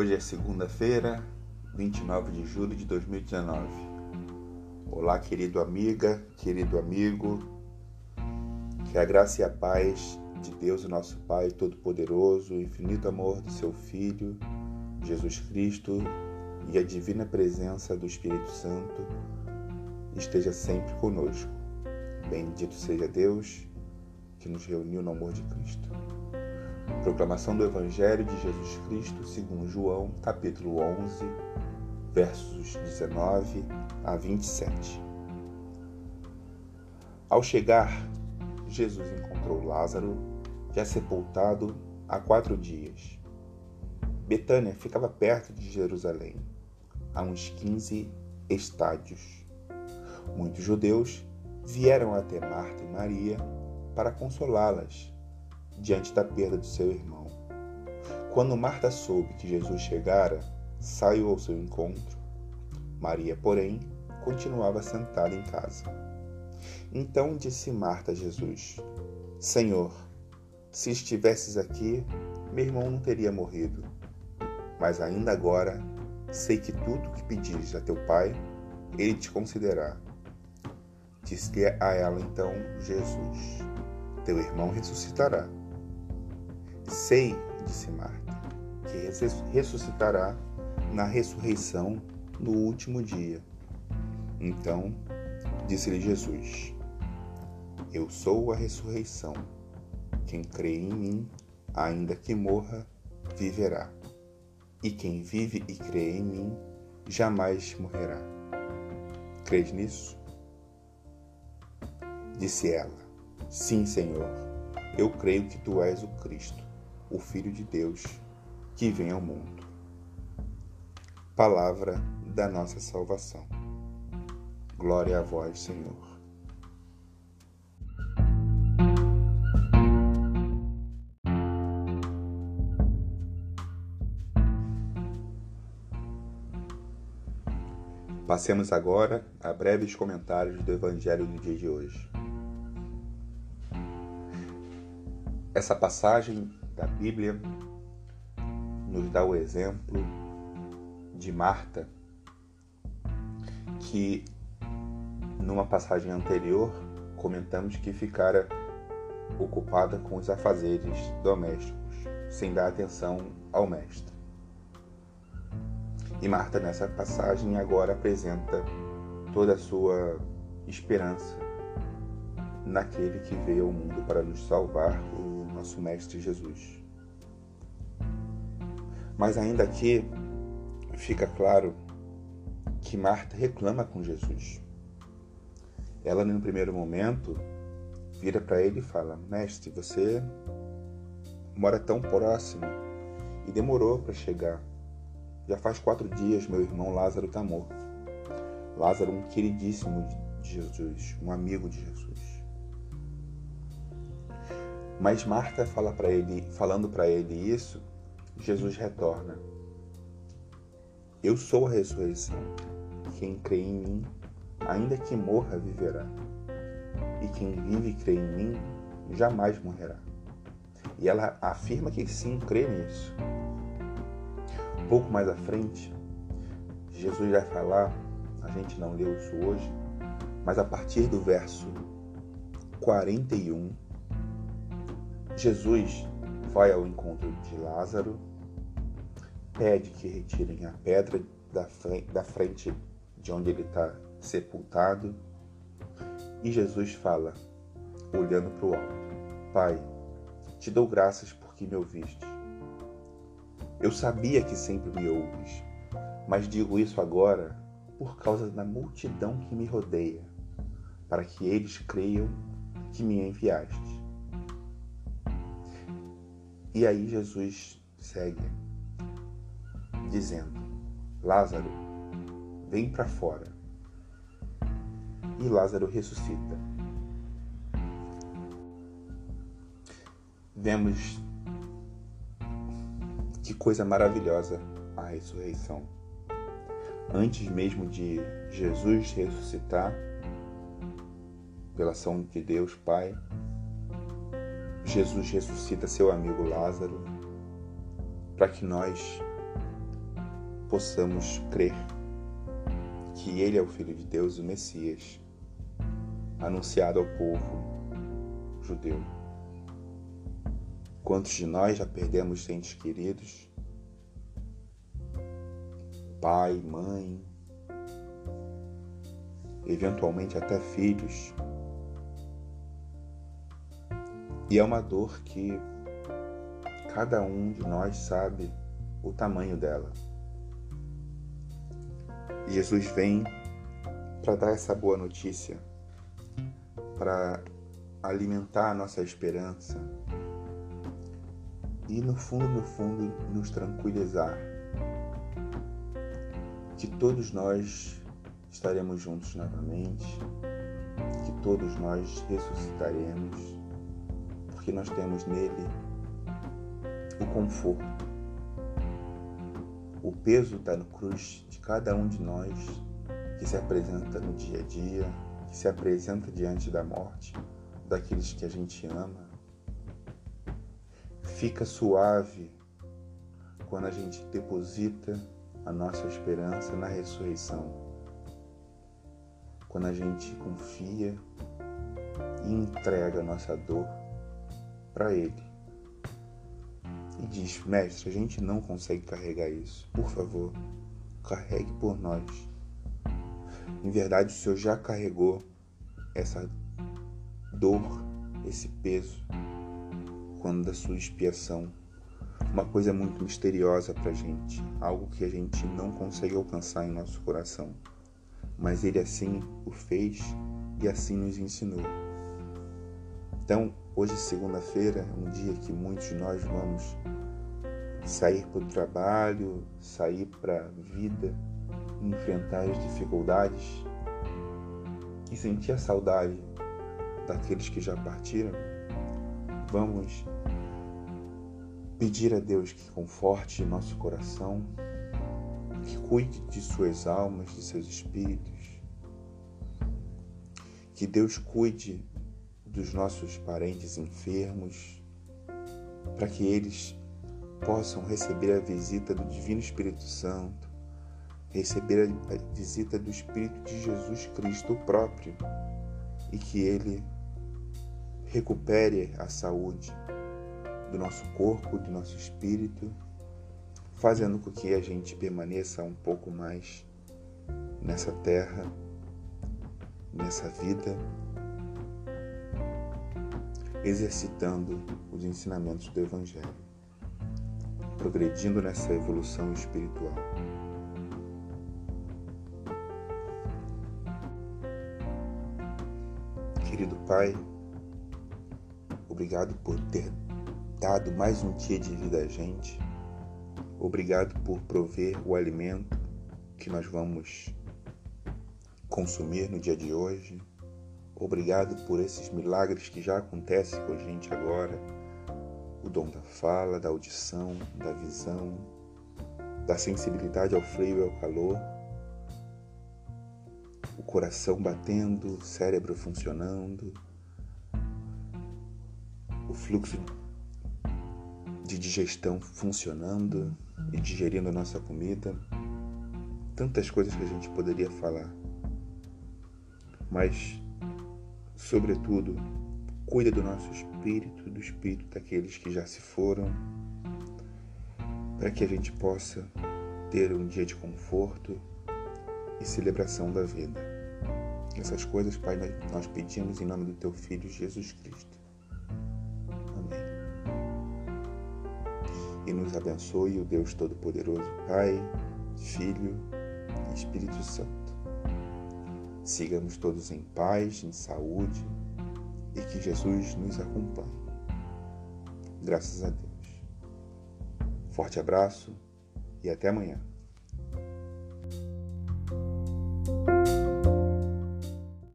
Hoje é segunda-feira, 29 de julho de 2019. Olá, querido amiga, querido amigo. Que a graça e a paz de Deus, nosso Pai Todo-Poderoso, o infinito amor do seu Filho, Jesus Cristo, e a divina presença do Espírito Santo esteja sempre conosco. Bendito seja Deus que nos reuniu no amor de Cristo. Proclamação do Evangelho de Jesus Cristo segundo João, capítulo 11, versos 19 a 27. Ao chegar, Jesus encontrou Lázaro, já sepultado há quatro dias. Betânia ficava perto de Jerusalém, a uns 15 estádios. Muitos judeus vieram até Marta e Maria para consolá-las diante da perda de seu irmão. Quando Marta soube que Jesus chegara, saiu ao seu encontro. Maria, porém, continuava sentada em casa. Então disse Marta a Jesus: Senhor, se estivesses aqui, meu irmão não teria morrido. Mas ainda agora sei que tudo o que pedires a teu pai, ele te concederá. Disse a ela então Jesus: Teu irmão ressuscitará. Sei, disse Marta, que ressuscitará na ressurreição no último dia. Então disse-lhe Jesus: Eu sou a ressurreição. Quem crê em mim, ainda que morra, viverá. E quem vive e crê em mim, jamais morrerá. Crês nisso? Disse ela: Sim, Senhor, eu creio que tu és o Cristo o Filho de Deus que vem ao mundo. Palavra da nossa salvação. Glória a vós, Senhor. Passemos agora a breves comentários do Evangelho do dia de hoje. Essa passagem da Bíblia nos dá o exemplo de Marta, que numa passagem anterior comentamos que ficara ocupada com os afazeres domésticos, sem dar atenção ao mestre. E Marta, nessa passagem, agora apresenta toda a sua esperança naquele que veio ao mundo para nos salvar, o nosso Mestre Jesus. Mas ainda aqui fica claro que Marta reclama com Jesus. Ela, no primeiro momento, vira para ele e fala: Mestre, você mora tão próximo e demorou para chegar. Já faz quatro dias meu irmão Lázaro está morto. Lázaro, um queridíssimo de Jesus, um amigo de Jesus. Mas Marta fala para ele, falando para ele isso, Jesus retorna: Eu sou a ressurreição. Quem crê em mim, ainda que morra, viverá. E quem vive e crê em mim, jamais morrerá. E ela afirma que sim, crê nisso. Pouco mais à frente, Jesus vai falar, a gente não leu isso hoje, mas a partir do verso 41, Jesus vai ao encontro de Lázaro, pede que retirem a pedra da frente de onde ele está sepultado, e Jesus fala, olhando para o alto: Pai, te dou graças porque me ouviste. Eu sabia que sempre me ouves, mas digo isso agora por causa da multidão que me rodeia, para que eles creiam que me enviaste. E aí Jesus segue dizendo: Lázaro, vem para fora. E Lázaro ressuscita. Vemos que coisa maravilhosa a ressurreição. Antes mesmo de Jesus ressuscitar, pela ação de Deus Pai, Jesus ressuscita seu amigo Lázaro para que nós possamos crer que Ele é o Filho de Deus, o Messias, anunciado ao povo judeu. Quantos de nós já perdemos entes queridos? Pai, mãe, eventualmente até filhos. E é uma dor que cada um de nós sabe o tamanho dela. Jesus vem para dar essa boa notícia, para alimentar a nossa esperança e, no fundo, no fundo, nos tranquilizar que todos nós estaremos juntos novamente, que todos nós ressuscitaremos, porque nós temos nele o conforto. O peso está no cruz de cada um de nós que se apresenta no dia a dia, que se apresenta diante da morte daqueles que a gente ama. Fica suave quando a gente deposita a nossa esperança na ressurreição quando a gente confia e entrega a nossa dor para Ele. E diz: Mestre, a gente não consegue carregar isso. Por favor, carregue por nós. Em verdade, o Senhor já carregou essa dor, esse peso, quando da sua expiação. Uma coisa muito misteriosa para a gente, algo que a gente não consegue alcançar em nosso coração mas ele assim o fez e assim nos ensinou. Então, hoje, segunda-feira, é um dia que muitos de nós vamos sair para o trabalho, sair para a vida, enfrentar as dificuldades e sentir a saudade daqueles que já partiram. Vamos pedir a Deus que conforte nosso coração, que cuide de suas almas, de seus espíritos. Que Deus cuide dos nossos parentes enfermos, para que eles possam receber a visita do Divino Espírito Santo, receber a visita do Espírito de Jesus Cristo próprio e que ele recupere a saúde do nosso corpo, do nosso espírito fazendo com que a gente permaneça um pouco mais nessa terra, nessa vida, exercitando os ensinamentos do Evangelho, progredindo nessa evolução espiritual. Querido Pai, obrigado por ter dado mais um dia de vida a gente Obrigado por prover o alimento que nós vamos consumir no dia de hoje. Obrigado por esses milagres que já acontecem com a gente agora. O dom da fala, da audição, da visão, da sensibilidade ao frio e ao calor. O coração batendo, o cérebro funcionando. O fluxo de digestão funcionando e digerindo a nossa comida. Tantas coisas que a gente poderia falar. Mas, sobretudo, cuida do nosso espírito, do espírito daqueles que já se foram, para que a gente possa ter um dia de conforto e celebração da vida. Essas coisas, Pai, nós pedimos em nome do Teu Filho Jesus Cristo. e nos abençoe o Deus Todo-Poderoso, Pai, Filho e Espírito Santo. Sigamos todos em paz, em saúde e que Jesus nos acompanhe. Graças a Deus. Forte abraço e até amanhã.